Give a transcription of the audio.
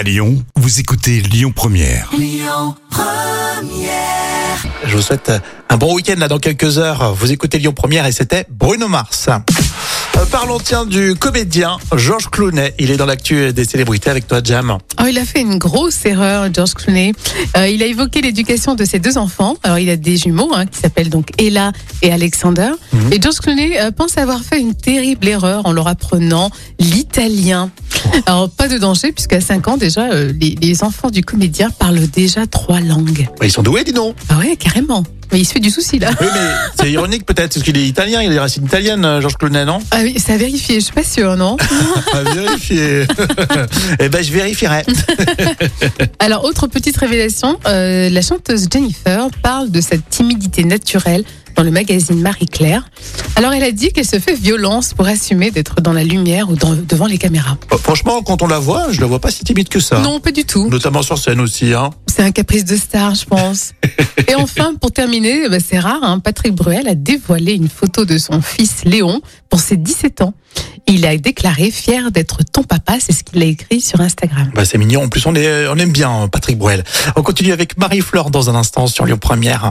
À Lyon, vous écoutez Lyon Première. Je vous souhaite un bon week-end là dans quelques heures. Vous écoutez Lyon Première et c'était Bruno Mars. Euh, Parlons tiens du comédien Georges Clooney. Il est dans l'actu des célébrités avec toi Jam. Oh, il a fait une grosse erreur, George Clooney. Euh, il a évoqué l'éducation de ses deux enfants. Alors, il a des jumeaux hein, qui s'appellent donc Ella et Alexander. Et George Clooney euh, pense avoir fait une terrible erreur en leur apprenant l'italien. Alors, pas de danger, puisqu'à 5 ans déjà, euh, les, les enfants du comédien parlent déjà trois langues. Bah, Ils sont doués, dis donc. Ah ouais, carrément. Mais il se fait du souci là. Oui, mais c'est ironique peut-être parce qu'il est italien. Il a des racines italiennes, euh, Georges Clooney, non? Ah oui, c'est à vérifier, je suis pas sûre, non? À vérifier. eh ben, je vérifierai. Alors, autre petite révélation, euh, la chanteuse Jennifer parle de sa timidité naturelle dans le magazine Marie-Claire. Alors, elle a dit qu'elle se fait violence pour assumer d'être dans la lumière ou dans- devant les caméras. Oh, Franchement, quand on la voit, je la vois pas si timide que ça. Non, pas du tout. Notamment sur scène aussi. Hein. C'est un caprice de star, je pense. Et enfin, pour terminer, bah, c'est rare, hein, Patrick Bruel a dévoilé une photo de son fils Léon pour ses 17 ans. Il a déclaré fier d'être ton papa, c'est ce qu'il a écrit sur Instagram. Bah, c'est mignon. En plus, on, est, on aime bien Patrick Bruel. On continue avec Marie-Fleur dans un instant sur Lyon Première.